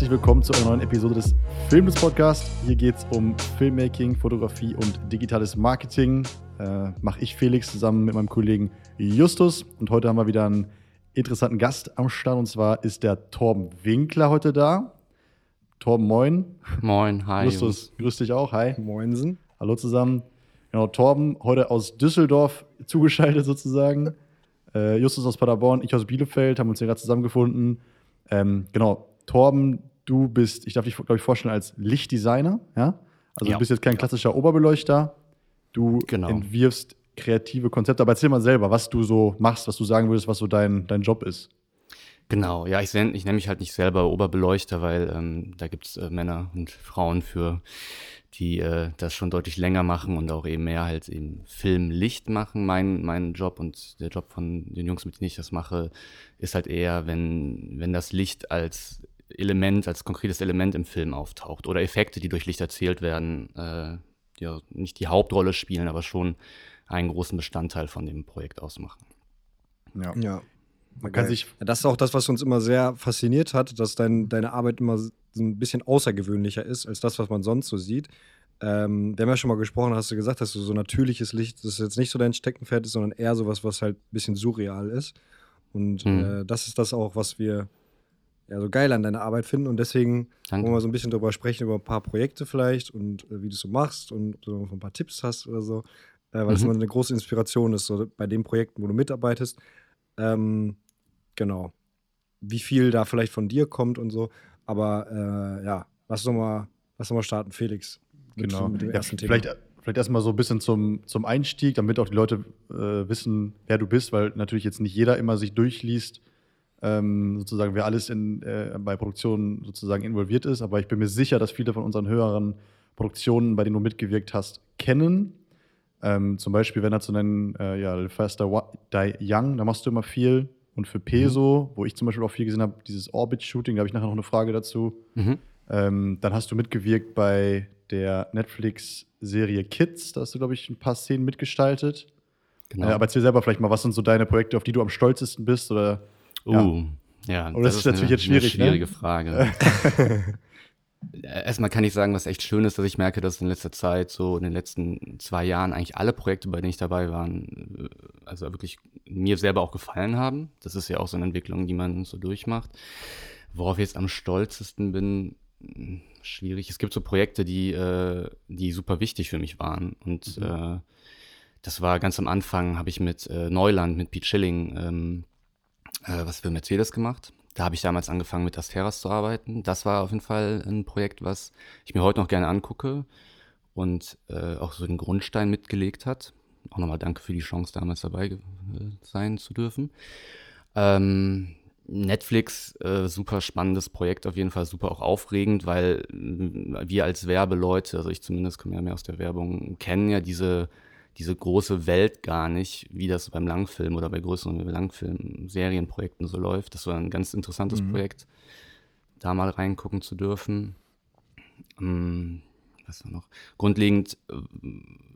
Herzlich willkommen zu einer neuen Episode des Filmdes Podcast. Hier geht es um Filmmaking, Fotografie und digitales Marketing. Äh, Mache ich Felix zusammen mit meinem Kollegen Justus. Und heute haben wir wieder einen interessanten Gast am Start. Und zwar ist der Torben Winkler heute da. Torben, moin. Moin, hi. Justus, grüß dich auch. Hi. Moinsen. Hallo zusammen. Genau, Torben, heute aus Düsseldorf zugeschaltet sozusagen. Äh, Justus aus Paderborn, ich aus Bielefeld, haben uns hier gerade zusammengefunden. Ähm, genau, Torben, du bist, ich darf dich, glaube ich, vorstellen als Lichtdesigner, ja? Also Ja. du bist jetzt kein klassischer Oberbeleuchter. Du Genau. entwirfst kreative Konzepte. Aber erzähl mal selber, was du so machst, was du sagen würdest, was so dein, dein Job ist. Genau, ja, ich, ich nenne mich halt nicht selber Oberbeleuchter, weil ähm, da gibt es äh, Männer und Frauen für, die äh, das schon deutlich länger machen und auch eben mehr halt eben Filmlicht machen. Mein, mein Job und der Job von den Jungs, mit denen ich das mache, ist halt eher, wenn, wenn das Licht als Element, als konkretes Element im Film auftaucht oder Effekte, die durch Licht erzählt werden, äh, die ja nicht die Hauptrolle spielen, aber schon einen großen Bestandteil von dem Projekt ausmachen. Ja. Ja. Man kann Geil. sich Ja, das ist auch das, was uns immer sehr fasziniert hat, dass dein, deine Arbeit immer so ein bisschen außergewöhnlicher ist als das, was man sonst so sieht. Ähm, wir haben ja schon mal gesprochen, hast du gesagt, dass du so natürliches Licht, das jetzt nicht so dein Steckenpferd ist, sondern eher sowas, was halt ein bisschen surreal ist. Und Mhm. äh, das ist das auch, was wir ja, so geil an deiner Arbeit finden. Und deswegen Danke. wollen wir so ein bisschen darüber sprechen, über ein paar Projekte vielleicht und äh, wie du es so machst und ob du noch ein paar Tipps hast oder so. Äh, weil es Mhm. immer eine große Inspiration ist, so bei den Projekten, wo du mitarbeitest. Ähm, genau. Wie viel da vielleicht von dir kommt und so. Aber äh, ja, lass doch mal, lass doch mal starten, Felix. Mit, Genau. mit dem Ja, ersten vielleicht, Thema. vielleicht erstmal so ein bisschen zum, zum Einstieg, damit auch die Leute äh, wissen, wer du bist, weil natürlich jetzt nicht jeder immer sich durchliest, ähm, sozusagen, wer alles in, äh, bei Produktionen sozusagen involviert ist. Aber ich bin mir sicher, dass viele von unseren höheren Produktionen, bei denen du mitgewirkt hast, kennen. Ähm, zum Beispiel, wenn er zu nennen, äh, ja, Faster Die Young, da machst du immer viel. Und für Peso, wo ich zum Beispiel auch viel gesehen habe, dieses Orbit-Shooting, da habe ich nachher noch eine Frage dazu. Mhm. Ähm, dann hast du mitgewirkt bei der Netflix-Serie Kids. Da hast du, glaube ich, ein paar Szenen mitgestaltet. Genau. Äh, aber erzähl selber vielleicht mal, was sind so deine Projekte, auf die du am stolzesten bist? Oder Uh, ja, Oder das ist natürlich eine, jetzt schwierig, eine ne? schwierige Frage. Äh, Erstmal kann ich sagen, was echt schön ist, dass ich merke, dass in letzter Zeit, so in den letzten zwei Jahren, eigentlich alle Projekte, bei denen ich dabei war, äh, also wirklich mir selber auch gefallen haben. Das ist ja auch so eine Entwicklung, die man so durchmacht. Worauf ich jetzt am stolzesten bin, mh, schwierig. Es gibt so Projekte, die, äh, die super wichtig für mich waren. Und äh, das war ganz am Anfang, habe ich mit Neuland, mit Pete Schilling, ähm, äh, was für Mercedes gemacht. Da habe ich damals angefangen mit Asteras zu arbeiten. Das war auf jeden Fall ein Projekt, was ich mir heute noch gerne angucke und äh, auch so den Grundstein mitgelegt hat. Auch nochmal danke für die Chance, damals dabei äh, sein zu dürfen. Ähm, Netflix, äh, super spannendes Projekt, auf jeden Fall super auch aufregend, weil wir als Werbeleute, also ich zumindest komme ja mehr aus der Werbung, kennen ja diese, diese große Welt gar nicht, wie das beim Langfilm oder bei größeren Langfilm-Serienprojekten so läuft. Das war ein ganz interessantes Projekt, da mal reingucken zu dürfen. Ähm, was war noch? Grundlegend, äh,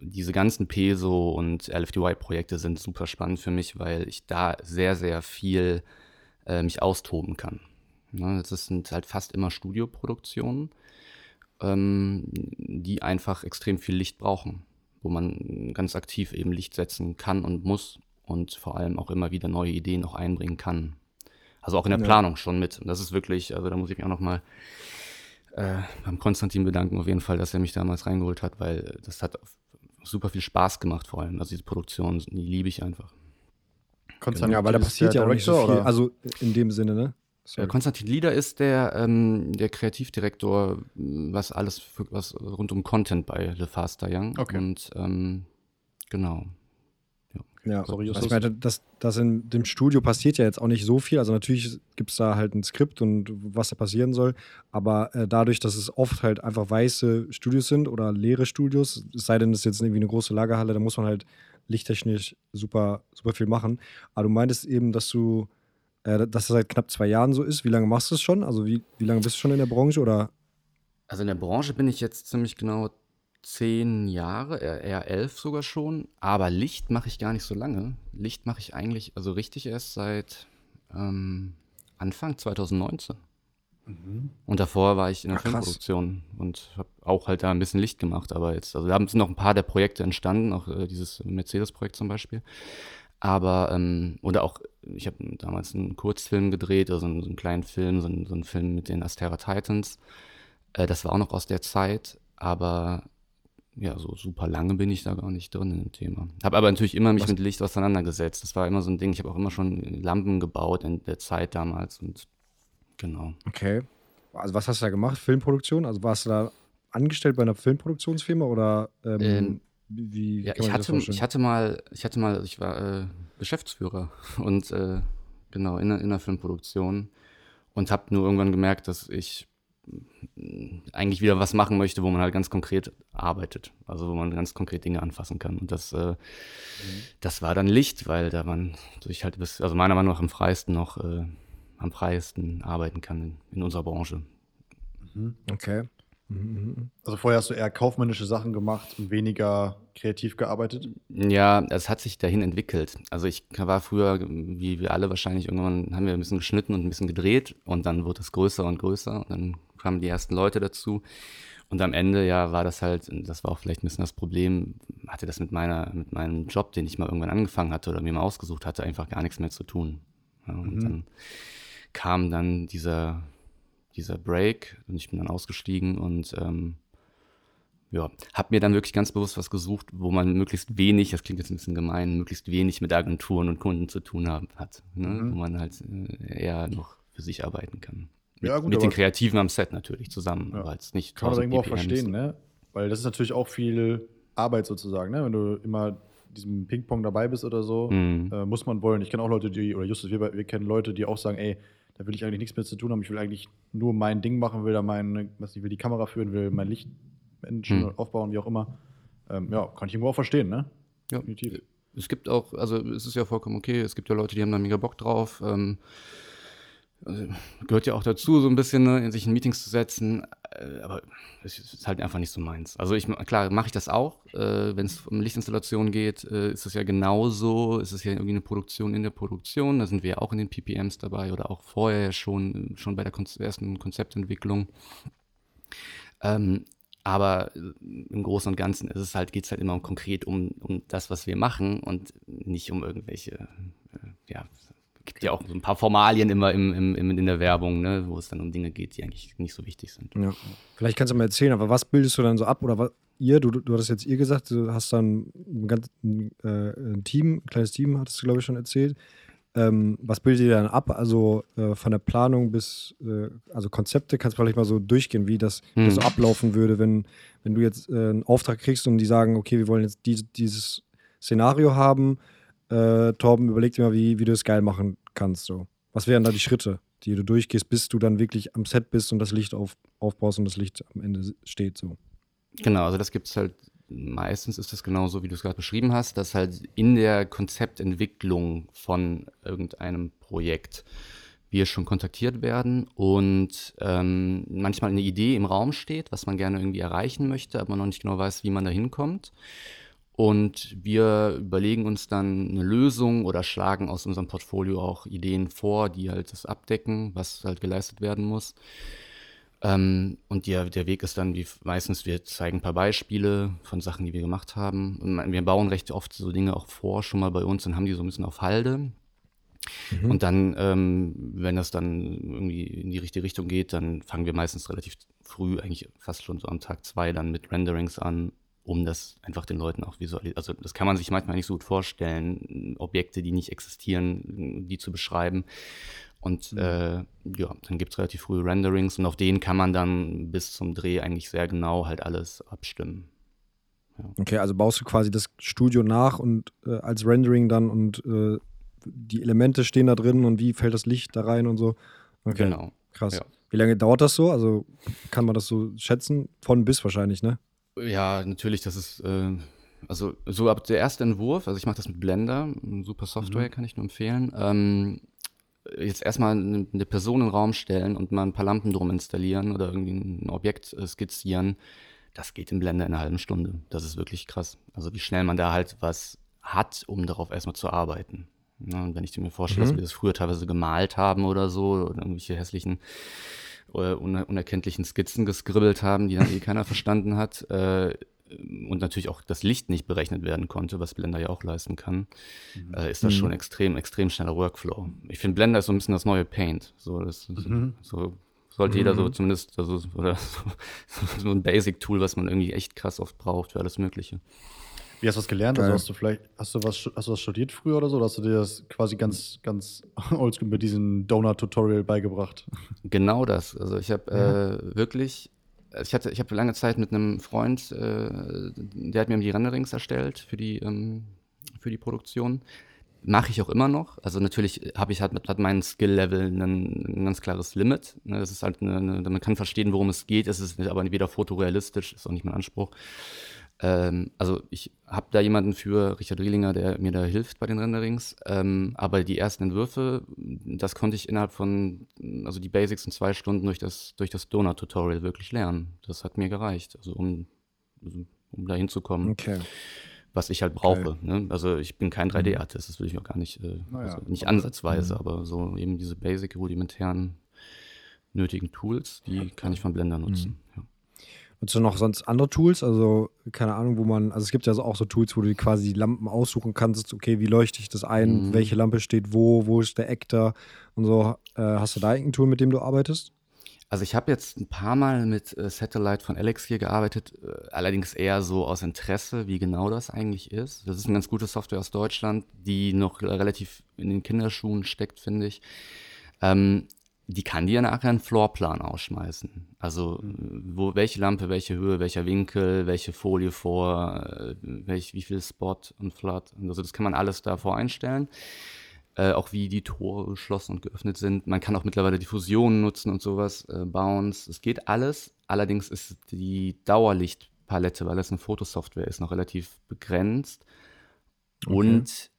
diese ganzen Peso und LFDY-Projekte sind super spannend für mich, weil ich da sehr, sehr viel äh, mich austoben kann. Ne, das sind halt fast immer Studioproduktionen, ähm, die einfach extrem viel Licht brauchen, wo man ganz aktiv eben Licht setzen kann und muss und vor allem auch immer wieder neue Ideen auch einbringen kann. Also auch in der Ja. Planung schon mit. Und das ist wirklich, also da muss ich mich auch noch mal äh, beim Konstantin bedanken auf jeden Fall, dass er mich damals reingeholt hat, weil das hat super viel Spaß gemacht vor allem. Also diese Produktion, die liebe ich einfach. Konstantin, ja, weil da passiert der ja auch nicht so viel. oder? Also in dem Sinne, ne? Äh, Konstantin Lieder ist der, ähm, der Kreativdirektor, m, was alles für, was rund um Content bei Le Faster Young. Okay. Und ähm, genau. Ja, Sorry, also Justus. ich meine, das, das in dem Studio passiert ja jetzt auch nicht so viel. Also natürlich gibt es da halt ein Skript und was da passieren soll. Aber äh, dadurch, dass es oft halt einfach weiße Studios sind oder leere Studios, es sei denn, es ist jetzt irgendwie eine große Lagerhalle, da muss man halt lichttechnisch super, super viel machen. Aber du meintest eben, dass du, äh, dass das seit knapp zwei Jahren so ist. Wie lange machst du es schon? Also wie, wie lange bist du schon in der Branche? Oder Also in der Branche bin ich jetzt ziemlich genau zehn Jahre, eher elf sogar schon. Aber Licht mache ich gar nicht so lange. Licht mache ich eigentlich, also richtig erst seit ähm, Anfang 2019. Mhm. Und davor war ich in der Ach, Filmproduktion und habe auch halt da ein bisschen Licht gemacht. Aber jetzt, also da sind noch ein paar der Projekte entstanden, auch äh, dieses Mercedes-Projekt zum Beispiel. Aber, ähm, oder auch, ich habe damals einen Kurzfilm gedreht, also einen, so einen kleinen Film, so einen, so einen, Film mit den Astera Titans. Äh, das war auch noch aus der Zeit, aber ja, so super lange bin ich da gar nicht drin in dem Thema. Habe aber natürlich immer mich was? mit Licht auseinandergesetzt. Das war immer so ein Ding. Ich habe auch immer schon Lampen gebaut in der Zeit damals und genau. Okay. Also was hast du da gemacht? Filmproduktion? Also warst du da angestellt bei einer Filmproduktionsfirma oder ähm, ähm, wie, ja, ich hatte, ich hatte mal, ich hatte mal, ich war äh, Geschäftsführer und äh, genau in, in einer Filmproduktion und habe nur irgendwann gemerkt, dass ich eigentlich wieder was machen möchte, wo man halt ganz konkret arbeitet, also wo man ganz konkret Dinge anfassen kann. Und das, äh, mhm. das war dann Licht, weil da man durch halt bis, also meiner Meinung nach am freisten noch, äh, am freiesten arbeiten kann in, in unserer Branche. Mhm. Okay. Also vorher hast du eher kaufmännische Sachen gemacht und weniger kreativ gearbeitet? Ja, es hat sich dahin entwickelt. Also ich war früher, wie wir alle wahrscheinlich, irgendwann haben wir ein bisschen geschnitten und ein bisschen gedreht und dann wurde es größer und größer und dann kamen die ersten Leute dazu. Und am Ende, ja, war das halt, das war auch vielleicht ein bisschen das Problem, hatte das mit meiner, mit meinem Job, den ich mal irgendwann angefangen hatte oder mir mal ausgesucht hatte, einfach gar nichts mehr zu tun. Ja, und mhm. dann kam dann dieser, dieser Break und ich bin dann ausgestiegen und ähm, ja, habe mir dann wirklich ganz bewusst was gesucht, wo man möglichst wenig, das klingt jetzt ein bisschen gemein, möglichst wenig mit Agenturen und Kunden zu tun haben, hat, ne? mhm. wo man halt äh, eher noch für sich arbeiten kann. Mit, ja, gut, mit den Kreativen am Set natürlich zusammen, ja. aber jetzt nicht Kann man irgendwo auch verstehen, ne? Weil das ist natürlich auch viel Arbeit sozusagen, ne? Wenn du immer diesem Ping-Pong dabei bist oder so, mhm. äh, muss man wollen. Ich kenne auch Leute, die, oder Justus, wir, wir kennen Leute, die auch sagen, ey, da will ich eigentlich nichts mehr zu tun haben. Ich will eigentlich nur mein Ding machen, will da mein, was ich will die Kamera führen, will mein Licht hm. aufbauen, wie auch immer. Ähm, ja, kann ich irgendwo auch verstehen, ne? Ja. Definitiv. Es gibt auch, also es ist ja vollkommen okay, es gibt ja Leute, die haben da mega Bock drauf. Ähm, also, gehört ja auch dazu, so ein bisschen ne, in sich in Meetings zu setzen, äh, aber es ist halt einfach nicht so meins. Also ich, klar, mache ich das auch. Äh, Wenn es um Lichtinstallation geht, äh, ist es ja genauso. Ist es ja irgendwie eine Produktion in der Produktion. Da sind wir ja auch in den PPMs dabei oder auch vorher schon, schon bei der ersten Konzeptentwicklung. Ähm, aber im Großen und Ganzen ist es halt, geht es halt immer konkret um, um das, was wir machen und nicht um irgendwelche gibt ja auch so ein paar Formalien immer im, im, im, in der Werbung, ne, wo es dann um Dinge geht, die eigentlich nicht so wichtig sind. Ja. Vielleicht kannst du mal erzählen, aber was bildest du dann so ab oder was, ihr, du, du hattest jetzt ihr gesagt, du hast dann ein, ganz, ein, äh, ein Team, ein kleines Team, hattest du glaube ich schon erzählt. Ähm, was bildet ihr dann ab? Also äh, von der Planung bis, äh, also Konzepte, kannst du vielleicht mal so durchgehen, wie das, hm. das so ablaufen würde, wenn, wenn du jetzt äh, einen Auftrag kriegst und die sagen, okay, wir wollen jetzt die, dieses Szenario haben, äh, Torben, überleg dir mal, wie, wie du es geil machen kannst. So. Was wären da die Schritte, die du durchgehst, bis du dann wirklich am Set bist und das Licht auf, aufbaust und das Licht am Ende steht? So. Genau, also das gibt es halt meistens ist das genauso, wie du es gerade beschrieben hast, dass halt in der Konzeptentwicklung von irgendeinem Projekt wir schon kontaktiert werden und ähm, manchmal eine Idee im Raum steht, was man gerne irgendwie erreichen möchte, aber man noch nicht genau weiß, wie man da hinkommt. Und wir überlegen uns dann eine Lösung oder schlagen aus unserem Portfolio auch Ideen vor, die halt das abdecken, was halt geleistet werden muss. Ähm, und der, der Weg ist dann, wie meistens, wir zeigen ein paar Beispiele von Sachen, die wir gemacht haben. Und wir bauen recht oft so Dinge auch vor, schon mal bei uns, und haben die so ein bisschen auf Halde. Mhm. Und dann, ähm, wenn das dann irgendwie in die richtige Richtung geht, dann fangen wir meistens relativ früh, eigentlich fast schon so am Tag zwei, dann mit Renderings an um das einfach den Leuten auch visualisieren. Also das kann man sich manchmal nicht so gut vorstellen, Objekte, die nicht existieren, die zu beschreiben. Und mhm. äh, ja, dann gibt es relativ frühe Renderings und auf denen kann man dann bis zum Dreh eigentlich sehr genau halt alles abstimmen. Ja. Okay, also baust du quasi das Studio nach und äh, als Rendering dann und äh, die Elemente stehen da drin und wie fällt das Licht da rein und so. Okay. Genau. Krass. Ja. Wie lange dauert das so? Also kann man das so schätzen? Von bis wahrscheinlich, ne? Ja, natürlich, das ist, äh, also so ab der erste Entwurf, also ich mache das mit Blender, super Software, mhm. kann ich nur empfehlen. Ähm, jetzt erstmal eine, Person in den Raum stellen und mal ein paar Lampen drum installieren oder irgendwie ein Objekt äh, skizzieren, das geht im Blender in einer halben Stunde. Das ist wirklich krass. Also wie schnell man da halt was hat, um darauf erstmal zu arbeiten. Ja, und wenn ich mir vorstelle, mhm. dass wir das früher teilweise gemalt haben oder so, oder irgendwelche hässlichen unerkenntlichen Skizzen geskribbelt haben, die dann eh keiner verstanden hat. Äh, und natürlich auch das Licht nicht berechnet werden konnte, was Blender ja auch leisten kann, mhm. äh, ist das mhm. schon extrem, extrem schneller Workflow. Ich finde, Blender ist so ein bisschen das neue Paint. So, das, mhm. so sollte jeder so mhm. zumindest, also, oder so, so ein Basic-Tool, was man irgendwie echt krass oft braucht für alles Mögliche. Wie hast du das gelernt? Also hast du vielleicht, hast du was, hast du was studiert früher oder so? Oder hast du dir das quasi ganz, ganz oldschool mit diesem Donut-Tutorial beigebracht? Genau das. Also ich habe ja. äh, wirklich, ich hatte, ich habe lange Zeit mit einem Freund, äh, der hat mir die Renderings erstellt für die, ähm, für die Produktion. Mache ich auch immer noch. Also natürlich habe ich halt hat mein Skill-Level ein, ein, ganz klares Limit. Ne, das ist halt eine, eine, man kann verstehen, worum es geht. Es ist aber weder fotorealistisch, ist auch nicht mein Anspruch. Ähm, also ich habe da jemanden für, Richard Rielinger, der mir da hilft bei den Renderings. Ähm, aber die ersten Entwürfe, das konnte ich innerhalb von, also die Basics in zwei Stunden durch das, durch das Donut-Tutorial wirklich lernen. Das hat mir gereicht, also um, also um da hinzukommen. Okay. Was ich halt brauche. Okay. Ne? Also ich bin kein 3D-Artist, das will ich auch gar nicht, äh, naja, also nicht ansatzweise, aber so eben diese basic, rudimentären, nötigen Tools, die kann ich von Blender nutzen. Mhm. Ja. Nutzt du noch sonst andere Tools? Also, keine Ahnung, wo man, also es gibt ja auch so Tools, wo du quasi die Lampen aussuchen kannst, okay, wie leuchte ich das ein, mhm. welche Lampe steht wo, wo ist der Ektar und so. Äh, hast du da irgendein Tool, mit dem du arbeitest? Also ich habe jetzt ein paar Mal mit äh, Satellite von Alex hier gearbeitet, äh, allerdings eher so aus Interesse, wie genau das eigentlich ist. Das ist eine ganz gute Software aus Deutschland, die noch relativ in den Kinderschuhen steckt, finde ich. Ähm, die kann dir nachher einen Floorplan ausschmeißen. Also wo, welche Lampe, welche Höhe, welcher Winkel, welche Folie vor, äh, welch, wie viel Spot und Flood. Also das kann man alles da voreinstellen. Äh, auch wie die Tore geschlossen und geöffnet sind. Man kann auch mittlerweile Diffusionen nutzen und sowas, äh, Bounce. Es geht alles. Allerdings ist die Dauerlichtpalette, weil das eine Fotosoftware ist, noch relativ begrenzt. Okay. Und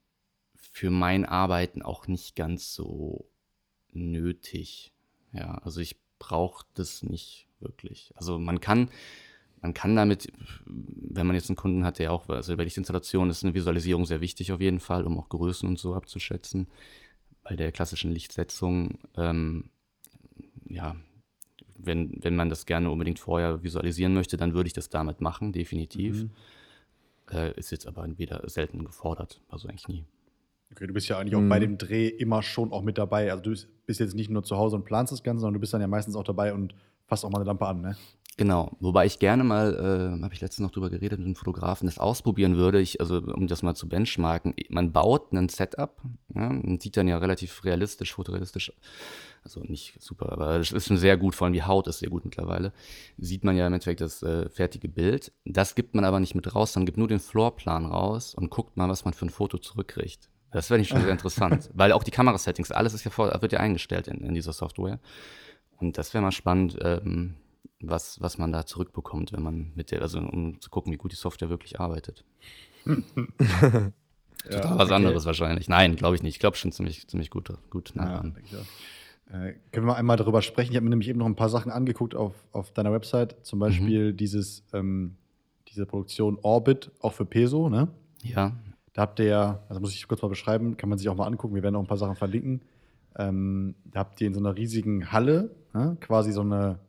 für mein Arbeiten auch nicht ganz so nötig. Ja, also ich brauche das nicht wirklich. Also man kann, man kann damit, wenn man jetzt einen Kunden hat, der auch, also bei der Installation ist eine Visualisierung sehr wichtig auf jeden Fall, um auch Größen und so abzuschätzen. Bei der klassischen Lichtsetzung, ähm, ja, wenn, wenn man das gerne unbedingt vorher visualisieren möchte, dann würde ich das damit machen, definitiv. Mhm. Äh, ist jetzt aber entweder selten gefordert, also eigentlich nie. Okay, du bist ja eigentlich mhm. auch bei dem Dreh immer schon auch mit dabei. Also du bist jetzt nicht nur zu Hause und planst das Ganze, sondern du bist dann ja meistens auch dabei und fasst auch mal eine Lampe an, ne? Genau, wobei ich gerne mal, äh, habe ich letztens noch drüber geredet mit einem Fotografen, das ausprobieren würde, ich, also um das mal zu benchmarken, man baut ein Setup, ja, und sieht dann ja relativ realistisch, fotorealistisch, also nicht super, aber es ist schon sehr gut, vor allem die Haut ist sehr gut mittlerweile, sieht man ja im Endeffekt das äh, fertige Bild, das gibt man aber nicht mit raus, sondern gibt nur den Floorplan raus und guckt mal, was man für ein Foto zurückkriegt. Das wäre ich schon sehr interessant, weil auch die Kamerasettings, alles ist ja vor, wird ja eingestellt in, in dieser Software. Und das wäre mal spannend, ähm, was, was man da zurückbekommt, wenn man mit der, also um zu gucken, wie gut die Software wirklich arbeitet. Total ja, was okay. anderes wahrscheinlich. Nein, glaube ich nicht. Ich glaube schon ziemlich, ziemlich gut, gut ja, äh, können wir einmal darüber sprechen? Ich habe mir nämlich eben noch ein paar Sachen angeguckt auf, auf deiner Website. Zum Beispiel mhm. dieses, ähm, diese Produktion Orbit, auch für Peso, ne? Ja. Da habt ihr ja, also muss ich kurz mal beschreiben, kann man sich auch mal angucken, wir werden auch ein paar Sachen verlinken. Ähm, da habt ihr in so einer riesigen Halle ja, quasi so eine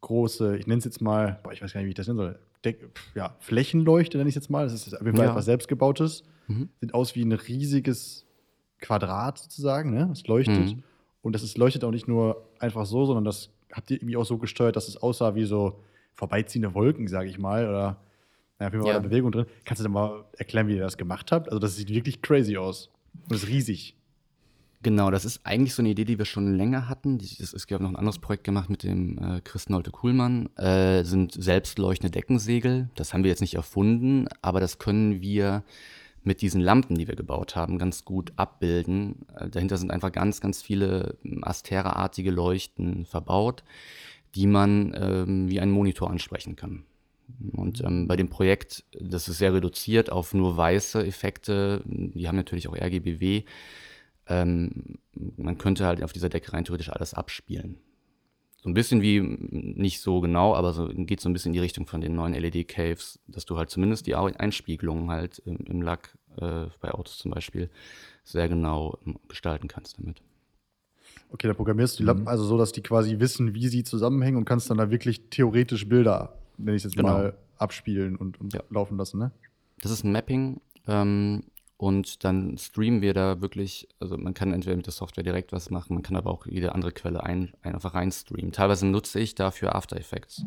große, ich nenne es jetzt mal, boah, ich weiß gar nicht, wie ich das nennen soll, Deck, ja, Flächenleuchte nenne ich es jetzt mal. Das ist auf jeden Fall ja. etwas selbstgebautes. Mhm. Sieht aus wie ein riesiges Quadrat sozusagen, ne? Es leuchtet. Mhm. Und das ist, leuchtet auch nicht nur einfach so, sondern das habt ihr irgendwie auch so gesteuert, dass es aussah wie so vorbeiziehende Wolken, sage ich mal. Oder ja, auf jeden Fall ja. Bewegung drin. Kannst du denn mal erklären, wie ihr das gemacht habt? Also, das sieht wirklich crazy aus. Und ist riesig. Genau, das ist eigentlich so eine Idee, die wir schon länger hatten. Das ist, es gab noch ein anderes Projekt gemacht mit dem äh, Chris Nolte Kuhlmann. Äh, sind selbstleuchtende Deckensegel. Das haben wir jetzt nicht erfunden, aber das können wir mit diesen Lampen, die wir gebaut haben, ganz gut abbilden. Äh, dahinter sind einfach ganz, ganz viele ähm, Astera-artige Leuchten verbaut, die man ähm, wie einen Monitor ansprechen kann. Und ähm, bei dem Projekt, das ist sehr reduziert auf nur weiße Effekte, die haben natürlich auch RGBW. Ähm, man könnte halt auf dieser Decke rein theoretisch alles abspielen. So ein bisschen wie, nicht so genau, aber so, geht so ein bisschen in die Richtung von den neuen LED-Caves, dass du halt zumindest die Einspiegelungen halt im, im Lack, äh, bei Autos zum Beispiel, sehr genau gestalten kannst damit. Okay, dann programmierst du die Lampen Mhm. also so, dass die quasi wissen, wie sie zusammenhängen und kannst dann da wirklich theoretisch Bilder, nenne ich es jetzt Genau. mal, abspielen und, und Ja. laufen lassen, ne? Das ist ein Mapping ähm, und dann streamen wir da wirklich, also man kann entweder mit der Software direkt was machen, man kann aber auch jede andere Quelle ein, ein, einfach reinstreamen. Teilweise nutze ich dafür After Effects.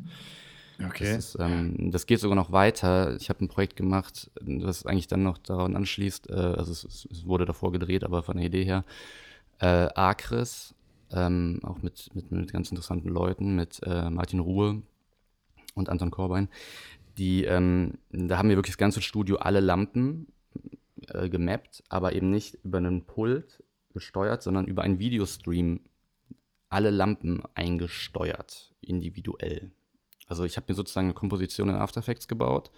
Das, ist, ähm, das geht sogar noch weiter. Ich habe ein Projekt gemacht, das eigentlich dann noch daran anschließt, äh, also es, es es wurde davor gedreht, aber von der Idee her, äh, Acris, ähm, auch mit, mit, mit ganz interessanten Leuten, mit äh, Martin Ruhe und Anton Korbein. Die, ähm, da haben wir wirklich das ganze Studio alle Lampen äh, gemappt, aber eben nicht über einen Pult gesteuert, sondern über einen Videostream alle Lampen eingesteuert, individuell. Also ich habe mir sozusagen eine Komposition in After Effects gebaut.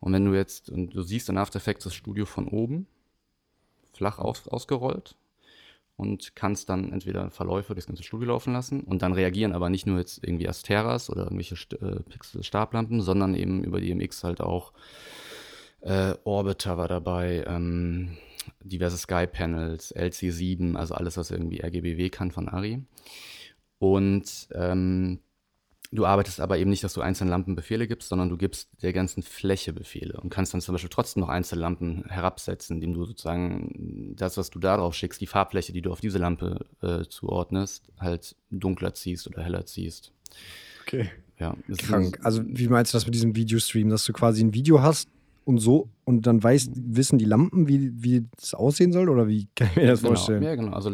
Und wenn du jetzt, und du siehst in After Effects das Studio von oben, flach aus, ausgerollt und kannst dann entweder Verläufe durchs ganze Studio laufen lassen und dann reagieren aber nicht nur jetzt irgendwie Asteras oder irgendwelche St äh, Pixel-Stablampen, sondern eben über die MX halt auch äh, Orbiter war dabei, ähm, diverse Sky-Panels, LC7, also alles, was irgendwie RGBW kann von Ari. Und ähm, du arbeitest aber eben nicht, dass du einzelnen Lampen Befehle gibst, sondern du gibst der ganzen Fläche Befehle und kannst dann zum Beispiel trotzdem noch einzelne Lampen herabsetzen, indem du sozusagen das, was du da drauf schickst, die Farbfläche, die du auf diese Lampe äh, zuordnest, halt dunkler ziehst oder heller ziehst. Okay. Ja, Krank. Also, wie meinst du das mit diesem Videostream, dass du quasi ein Video hast und so und dann weißt, wissen die Lampen, wie, wie das aussehen soll? Oder wie kann ich mir das Genau, vorstellen? ja, genau. Also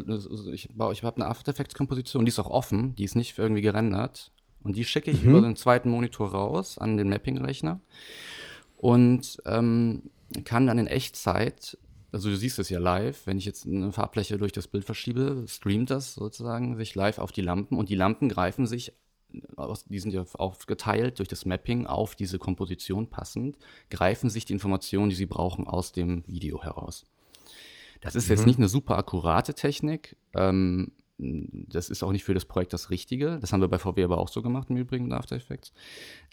ich, ich habe eine After Effects Komposition, die ist auch offen, die ist nicht irgendwie gerendert. Und die schicke ich Mhm. über den zweiten Monitor raus an den Mapping-Rechner und ähm, kann dann in Echtzeit, also du siehst es ja live, wenn ich jetzt eine Farbfläche durch das Bild verschiebe, streamt das sozusagen sich live auf die Lampen und die Lampen greifen sich, die sind ja aufgeteilt durch das Mapping auf diese Komposition passend, greifen sich die Informationen, die sie brauchen, aus dem Video heraus. Das ist jetzt nicht eine super akkurate Technik. Ähm, das ist auch nicht für das Projekt das Richtige. Das haben wir bei VW aber auch so gemacht im Übrigen mit After Effects.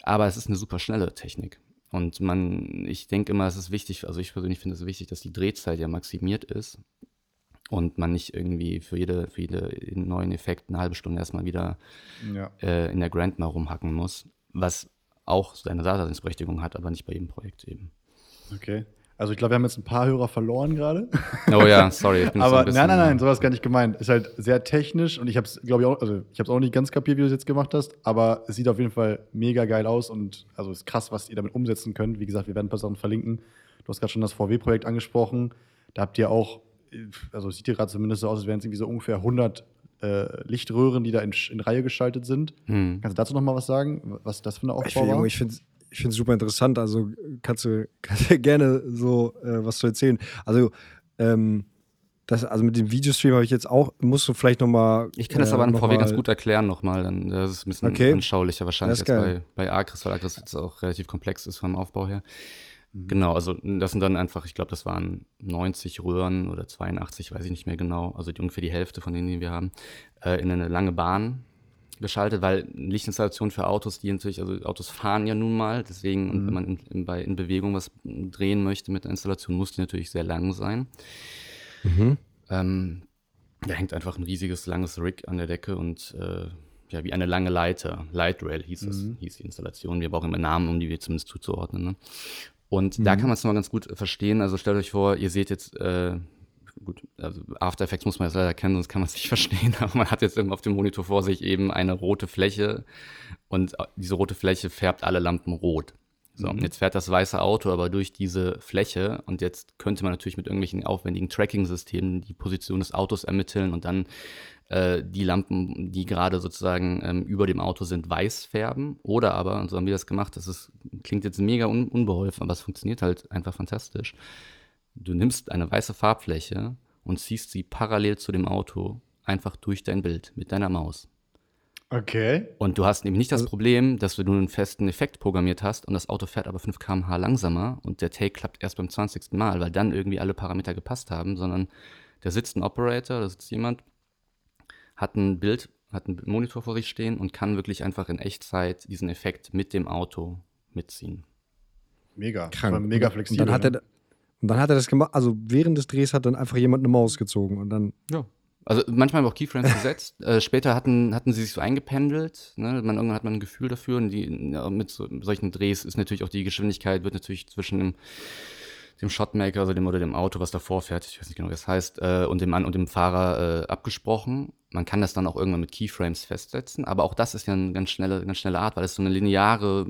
Aber es ist eine super schnelle Technik. Und man, ich denke immer, es ist wichtig, also ich persönlich finde es wichtig, dass die Drehzeit ja maximiert ist und man nicht irgendwie für jede, für jede neuen Effekt eine halbe Stunde erstmal wieder Ja. äh, in der Grandma rumhacken muss, was auch seine Daseinsberechtigung hat, aber nicht bei jedem Projekt eben. Okay. Also ich glaube, wir haben jetzt ein paar Hörer verloren gerade. Oh ja, sorry. Ich bin so Aber ein bisschen, nein, nein, nein, sowas gar nicht gemeint. Ist halt sehr technisch und ich habe es, glaube ich, auch, also ich habe es auch nicht ganz kapiert, wie du es jetzt gemacht hast, aber es sieht auf jeden Fall mega geil aus und also ist krass, was ihr damit umsetzen könnt. Wie gesagt, wir werden ein paar Sachen verlinken. Du hast gerade schon das VW-Projekt angesprochen. Da habt ihr auch, also es sieht hier gerade zumindest so aus, als wären es irgendwie so ungefähr 100 äh, Lichtröhren, die da in, in Reihe geschaltet sind. Hm. Kannst du dazu noch mal was sagen, was das für eine Ich Aufbau finde war? ich finde ich finde es super interessant. Also kannst du, kannst du gerne so äh, was zu erzählen. Also, ähm, das, also mit dem Videostream habe ich jetzt auch, musst du vielleicht nochmal. Ich kann das aber an VW ganz gut erklären nochmal, dann das ist ein bisschen Okay. anschaulicher wahrscheinlich ist bei, bei Acris, weil Acris jetzt auch relativ komplex ist vom Aufbau her. Genau, also das sind dann einfach, ich glaube, das waren 90 Röhren oder 82, weiß ich nicht mehr genau, also die, ungefähr die Hälfte von denen, die wir haben, äh, in eine lange Bahn geschaltet, weil Lichtinstallation für Autos, die natürlich, also Autos fahren ja nun mal, deswegen, und wenn man in, in, bei, in Bewegung was drehen möchte mit der Installation, muss die natürlich sehr lang sein. Ähm, da hängt einfach ein riesiges, langes Rig an der Decke und äh, ja, wie eine lange Leiter. Light Rail hieß es, hieß die Installation. Wir brauchen immer Namen, um die wir zumindest zuzuordnen. Ne? Und da kann man es noch ganz gut verstehen. Also stellt euch vor, ihr seht jetzt, äh, gut, also After Effects muss man jetzt leider kennen, sonst kann man es nicht verstehen, aber man hat jetzt eben auf dem Monitor vor sich eben eine rote Fläche und diese rote Fläche färbt alle Lampen rot. So, und jetzt fährt das weiße Auto aber durch diese Fläche und jetzt könnte man natürlich mit irgendwelchen aufwendigen Tracking-Systemen die Position des Autos ermitteln und dann äh, die Lampen, die gerade sozusagen ähm, über dem Auto sind, weiß färben. Oder aber, und so haben wir das gemacht, das ist, klingt jetzt mega un unbeholfen, aber es funktioniert halt einfach fantastisch. Du nimmst eine weiße Farbfläche und ziehst sie parallel zu dem Auto einfach durch dein Bild mit deiner Maus. Okay. Und du hast eben nicht das Problem, dass du nur einen festen Effekt programmiert hast und das Auto fährt aber 5 km/h langsamer und der Take klappt erst beim 20. Mal, weil dann irgendwie alle Parameter gepasst haben, sondern da sitzt ein Operator, da sitzt jemand, hat ein Bild, hat einen Monitor vor sich stehen und kann wirklich einfach in Echtzeit diesen Effekt mit dem Auto mitziehen. Mega. Krank. Mega Und flexibel. dann hat ne? er, und dann hat er das gemacht, also während des Drehs hat dann einfach jemand eine Maus gezogen und dann. Ja. Also manchmal haben wir auch Keyframes gesetzt. Äh, später hatten, hatten sie sich so eingependelt. Ne? Man, irgendwann hat man ein Gefühl dafür. Und die, ja, mit so, solchen Drehs ist natürlich auch die Geschwindigkeit, wird natürlich zwischen dem, dem Shotmaker, also dem oder dem Auto, was davor fährt, ich weiß nicht genau, wie das heißt, äh, und dem Mann und dem Fahrer äh, abgesprochen. Man kann das dann auch irgendwann mit Keyframes festsetzen, aber auch das ist ja eine ganz schnelle, ganz schnelle Art, weil es so eine lineare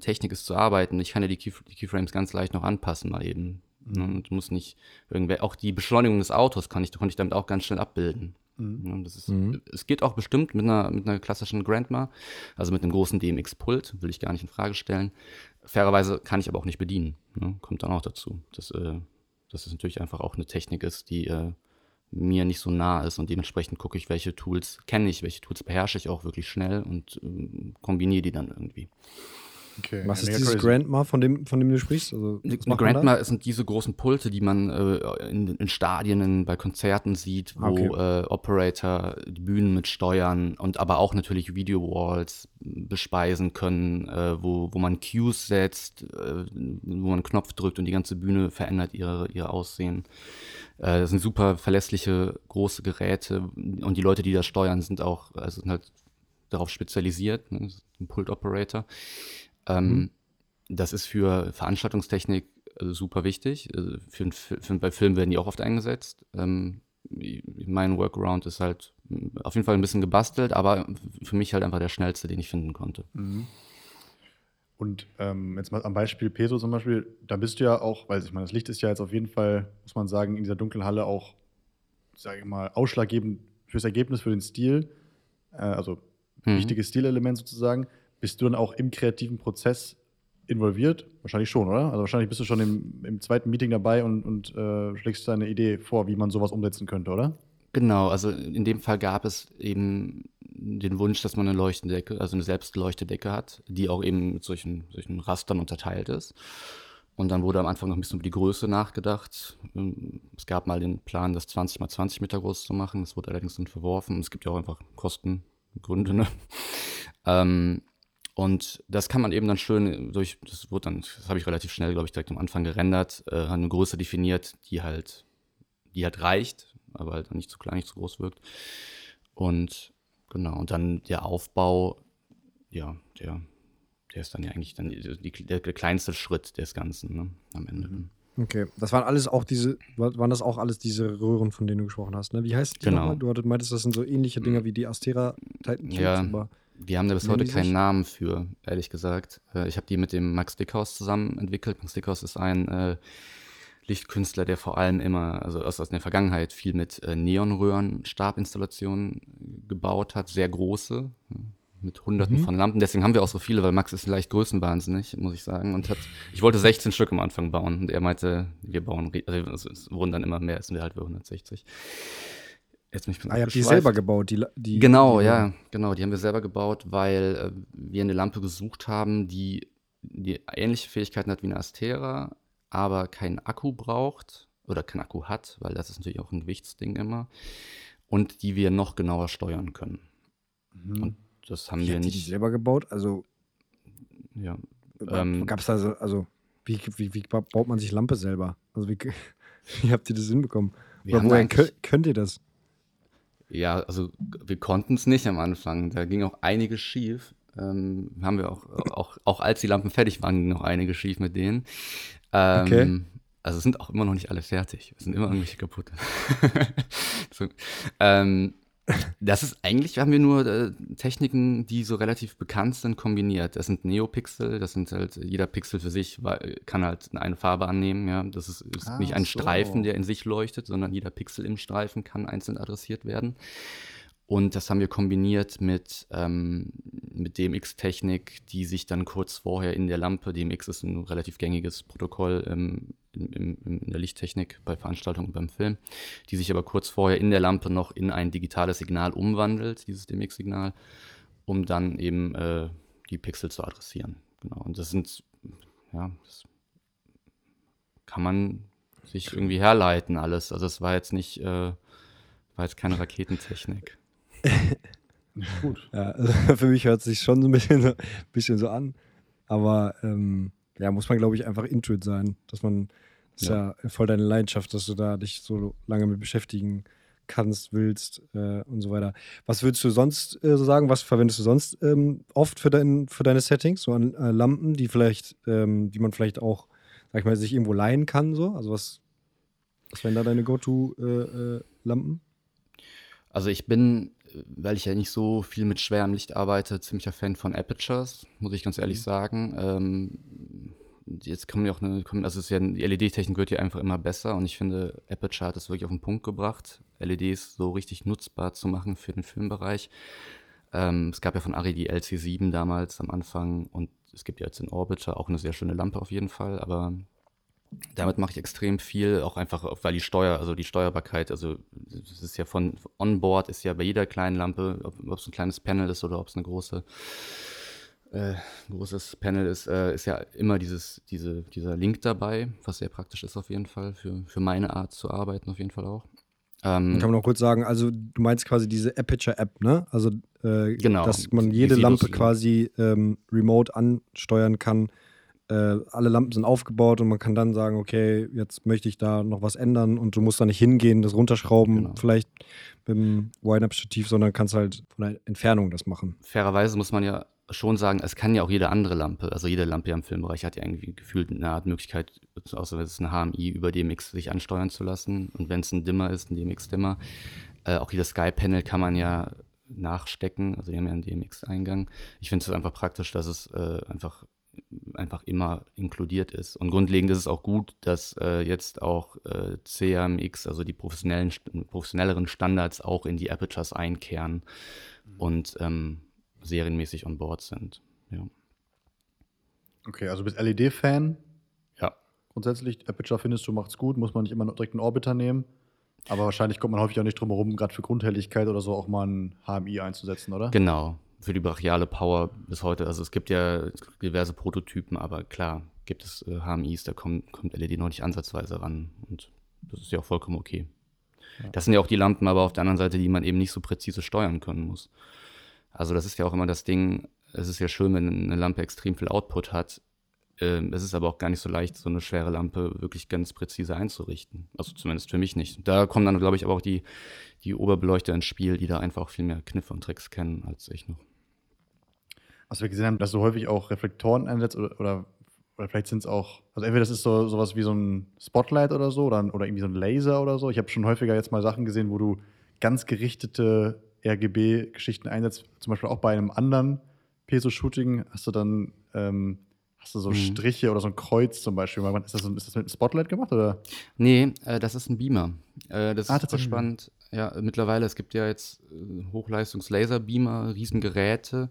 Technik ist zu arbeiten. Ich kann ja die, Key, die Keyframes ganz leicht noch anpassen mal eben. Ne? Und muss nicht irgendwer, auch die Beschleunigung des Autos kann ich, konnte ich damit auch ganz schnell abbilden. Ne? Das ist, Mhm. Es geht auch bestimmt mit einer, mit einer klassischen Grandma, also mit einem großen DMX-Pult, will ich gar nicht in Frage stellen. Fairerweise kann ich aber auch nicht bedienen. Ne? Kommt dann auch dazu. Dass, äh, dass es natürlich einfach auch eine Technik ist, die äh, mir nicht so nah ist und dementsprechend gucke ich, welche Tools kenne ich, welche Tools beherrsche ich auch wirklich schnell und ähm, kombiniere die dann irgendwie. Okay. Was ist dieses crazy. Grandma, von dem, von dem du sprichst? Also, Eine? Grandma sind diese großen Pulte, die man äh, in, in Stadien, in, bei Konzerten sieht, wo Okay. äh, Operator die Bühnen mit steuern und aber auch natürlich Video-Walls bespeisen können, äh, wo, wo man Cues setzt, äh, wo man einen Knopf drückt und die ganze Bühne verändert ihre, ihr Aussehen. Äh, das sind super verlässliche große Geräte und die Leute, die das steuern, sind auch also sind halt darauf spezialisiert, ne? ein Pult-Operator. Ähm, Das ist für Veranstaltungstechnik äh, super wichtig. Also für, für, bei Filmen werden die auch oft eingesetzt. Ähm, mein Workaround ist halt mm, auf jeden Fall ein bisschen gebastelt, aber für mich halt einfach der schnellste, den ich finden konnte. Und ähm, jetzt mal am Beispiel Peso zum Beispiel, da bist du ja auch, weil ich meine, das Licht ist ja jetzt auf jeden Fall, muss man sagen, in dieser dunklen Halle auch, sage ich mal, ausschlaggebend fürs Ergebnis, für den Stil. Äh, also Mhm. wichtiges Stilelement sozusagen. Bist du dann auch im kreativen Prozess involviert? Wahrscheinlich schon, oder? Also wahrscheinlich bist du schon im, im zweiten Meeting dabei und, und äh, schlägst deine Idee vor, wie man sowas umsetzen könnte, oder? Genau, also in dem Fall gab es eben den Wunsch, dass man eine Leuchtendecke, also eine Selbstleuchtedecke hat, die auch eben mit solchen, solchen Rastern unterteilt ist. Und dann wurde am Anfang noch ein bisschen über die Größe nachgedacht. Ähm, Es gab mal den Plan, das 20 mal 20 Meter groß zu machen. Das wurde allerdings dann verworfen. Es gibt ja auch einfach Kostengründe. Ne? Ähm, und das kann man eben dann schön durch, das wurde dann, das habe ich relativ schnell, glaube ich, direkt am Anfang gerendert, äh, hat eine Größe definiert, die halt, die halt reicht, aber halt nicht zu klein, nicht zu groß wirkt. Und genau, und dann der Aufbau, ja, der, der ist dann ja eigentlich dann die, der, der kleinste Schritt des Ganzen, ne, am Ende. Okay, das waren alles auch diese, wa- waren das auch alles diese Röhren, von denen du gesprochen hast, ne? Wie heißt die Genau. nochmal? Du hattest, meintest, das sind so ähnliche Dinger wie die Astera Titan Ja. aber Wir haben da bis heute keinen sich? Namen für, ehrlich gesagt. Äh, Ich habe die mit dem Max Dickhaus zusammen entwickelt. Max Dickhaus ist ein äh, Lichtkünstler, der vor allem immer, also aus, aus der Vergangenheit, viel mit äh, Neonröhren, Stabinstallationen gebaut hat, sehr große, mit hunderten Mhm. von Lampen. Deswegen haben wir auch so viele, weil Max ist leicht größenwahnsinnig, muss ich sagen. Und hat, ich wollte 16 Stück am Anfang bauen und er meinte, wir bauen, also es wurden dann immer mehr, es sind wir halt bei 160. Jetzt bin ich ah, ihr habt die selber gebaut, die, die Genau, die, ja, genau. Die haben wir selber gebaut, weil äh, wir eine Lampe gesucht haben, die, die ähnliche Fähigkeiten hat wie eine Astera, aber keinen Akku braucht oder keinen Akku hat, weil das ist natürlich auch ein Gewichtsding immer. Und die wir noch genauer steuern können. Und das haben Wie wir ihr die nicht. selber gebaut? Also Ja, Ähm, gab es da so, also wie, wie, wie baut man sich Lampe selber? Also wie, wie habt ihr das hinbekommen? Wir Oder woher könnt ihr das? Ja, also wir konnten es nicht am Anfang. Da ging auch einiges schief. Ähm, haben wir auch, auch, auch als die Lampen fertig waren, ging noch einiges schief mit denen. Ähm, Okay. Also sind auch immer noch nicht alle fertig. Es sind immer irgendwelche kaputt. so, ähm, das ist eigentlich, haben wir nur äh, Techniken, die so relativ bekannt sind, kombiniert. Das sind Neopixel, das sind halt, jeder Pixel für sich wa- kann halt eine Farbe annehmen, ja. Das ist, ist Ah, nicht ein so. Streifen, der in sich leuchtet, sondern jeder Pixel im Streifen kann einzeln adressiert werden. Und das haben wir kombiniert mit, ähm, mit DMX-Technik, die sich dann kurz vorher in der Lampe, DMX ist ein relativ gängiges Protokoll ähm, in, in, in der Lichttechnik bei Veranstaltungen und beim Film, die sich aber kurz vorher in der Lampe noch in ein digitales Signal umwandelt, dieses DMX-Signal, um dann eben äh, die Pixel zu adressieren. Genau. Und das sind, ja, das kann man sich irgendwie herleiten alles. Also es war jetzt nicht, äh, war jetzt keine Raketentechnik. Gut. Ja, also für mich hört es sich schon so ein bisschen so, bisschen so an. Aber ähm, ja, muss man, glaube ich, einfach Intuit sein. Dass man, das ist ja. voll deine Leidenschaft, dass du da dich so lange mit beschäftigen kannst, willst äh, und so weiter. Was würdest du sonst äh, so sagen? Was verwendest du sonst ähm, oft für, dein, für deine Settings? So an äh, Lampen, die vielleicht, ähm, die man vielleicht auch, sag ich mal, sich irgendwo leihen kann, so? Also was, was wären da deine Go-To-Lampen? Also ich bin, weil ich ja nicht so viel mit schwerem Licht arbeite, ziemlicher Fan von Apertures, muss ich ganz ehrlich sagen. Ähm, jetzt kommen ja auch eine, kommen, also es ist ja, die LED-Technik wird ja einfach immer besser und ich finde, Aperture hat es wirklich auf den Punkt gebracht, LEDs so richtig nutzbar zu machen für den Filmbereich. Ähm, es gab ja von Ari die LC7 damals am Anfang und es gibt ja jetzt in Orbiter auch eine sehr schöne Lampe auf jeden Fall, aber damit mache ich extrem viel, auch einfach, weil die Steuer, also die Steuerbarkeit, also es ist ja von onboard, ist ja bei jeder kleinen Lampe, ob, es ein kleines Panel ist oder ob es eine große äh, großes Panel ist, äh, ist ja immer dieses, diese, dieser Link dabei, was sehr praktisch ist auf jeden Fall, für, für meine Art zu arbeiten auf jeden Fall auch. Ähm, Kann man noch kurz sagen, also du meinst quasi diese Aperture-App, ne? Also, äh, genau, dass man jede Lampe quasi ähm, remote ansteuern kann. Äh, alle Lampen sind aufgebaut und man kann dann sagen, okay, jetzt möchte ich da noch was ändern und du musst da nicht hingehen, das runterschrauben, genau. vielleicht mit dem Wide-Up-Stativ, sondern kannst halt von der Entfernung das machen. Fairerweise muss man ja schon sagen, es kann ja auch jede andere Lampe, also jede Lampe im Filmbereich hat ja irgendwie gefühlt eine Art Möglichkeit, außer wenn es eine HMI über DMX sich ansteuern zu lassen. Und wenn es ein Dimmer ist, ein DMX-Dimmer, äh, auch jedes Sky-Panel kann man ja nachstecken, also die haben ja einen DMX-Eingang. Ich finde es einfach praktisch, dass es äh, einfach einfach immer inkludiert ist. Und grundlegend ist es auch gut, dass äh, jetzt auch äh, CMX, also die professionellen, professionelleren Standards auch in die Apertures einkehren. Mhm. Und ähm, serienmäßig on board sind. Ja. Okay, also bist LED-Fan. Ja. Grundsätzlich, Aperture findest du, macht's gut, muss man nicht immer direkt einen Orbiter nehmen. Aber wahrscheinlich kommt man häufig auch nicht drum herum, gerade für Grundhelligkeit oder so auch mal ein HMI einzusetzen, oder? Genau, für die brachiale Power bis heute. Also es gibt ja diverse Prototypen, aber klar, gibt es äh, HMIs, da kommt, kommt LED noch nicht ansatzweise ran. Und das ist ja auch vollkommen okay. Ja. Das sind ja auch die Lampen, aber auf der anderen Seite, die man eben nicht so präzise steuern können muss. Also das ist ja auch immer das Ding, es ist ja schön, wenn eine Lampe extrem viel Output hat. Ähm, es ist aber auch gar nicht so leicht, so eine schwere Lampe wirklich ganz präzise einzurichten. Also zumindest für mich nicht. Da kommen dann, glaube ich, aber auch die, die Oberbeleuchter ins Spiel, die da einfach auch viel mehr Kniffe und Tricks kennen als ich noch. Was wir gesehen haben, dass du häufig auch Reflektoren einsetzt oder, oder, oder vielleicht sind es auch, also entweder das ist so sowas wie so ein Spotlight oder so oder, oder irgendwie so ein Laser oder so. Ich habe schon häufiger jetzt mal Sachen gesehen, wo du ganz gerichtete RGB-Geschichten einsetzt, zum Beispiel auch bei einem anderen Peso-Shooting, hast du dann ähm, hast du so mhm. Striche oder so ein Kreuz zum Beispiel. Ist das, ist das mit einem Spotlight gemacht? Oder? Nee, äh, das ist ein Beamer. Äh, das ah, ist super spannend. Ja, mittlerweile, es gibt ja jetzt äh, Hochleistungs-Laser-Beamer, Riesengeräte,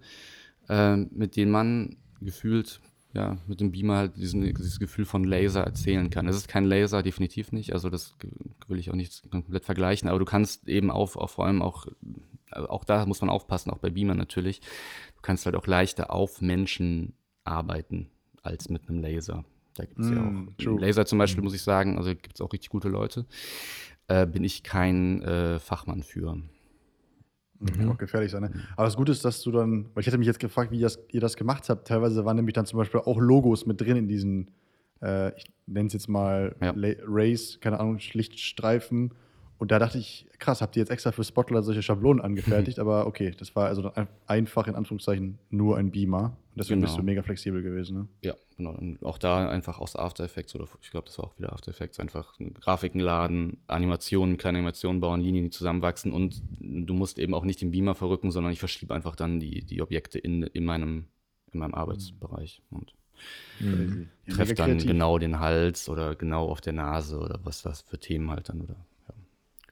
äh, mit denen man gefühlt ja, mit dem Beamer halt diesen, dieses Gefühl von Laser erzählen kann. Es ist kein Laser, definitiv nicht. Also das will ich auch nicht komplett vergleichen, aber du kannst eben auf, auf vor allem auch, auch da muss man aufpassen, auch bei Beamer natürlich. Du kannst halt auch leichter auf Menschen arbeiten als mit einem Laser. Da gibt es mm, ja auch. True. Laser zum Beispiel, mm. muss ich sagen, also gibt es auch richtig gute Leute. Äh, bin ich kein äh, Fachmann für. Mhm. Auch gefährlich sein. Ne? Aber das Gute ist, dass du dann, weil ich hätte mich jetzt gefragt, wie das, ihr das gemacht habt. Teilweise waren nämlich dann zum Beispiel auch Logos mit drin in diesen, äh, ich nenne es jetzt mal ja. Race, keine Ahnung, Lichtstreifen und da dachte ich, krass, habt ihr jetzt extra für Spotlight solche Schablonen angefertigt? aber okay, das war also einfach in Anführungszeichen nur ein Beamer. Und deswegen genau. bist du mega flexibel gewesen, ne? Ja, genau. Und auch da einfach aus After Effects oder ich glaube, das war auch wieder After Effects, einfach Grafiken laden, Animationen, kleine Animationen bauen, Linien, die zusammenwachsen und du musst eben auch nicht den Beamer verrücken, sondern ich verschiebe einfach dann die, die Objekte in, in, meinem, in meinem Arbeitsbereich und mhm. treffe dann genau den Hals oder genau auf der Nase oder was das für Themen halt dann oder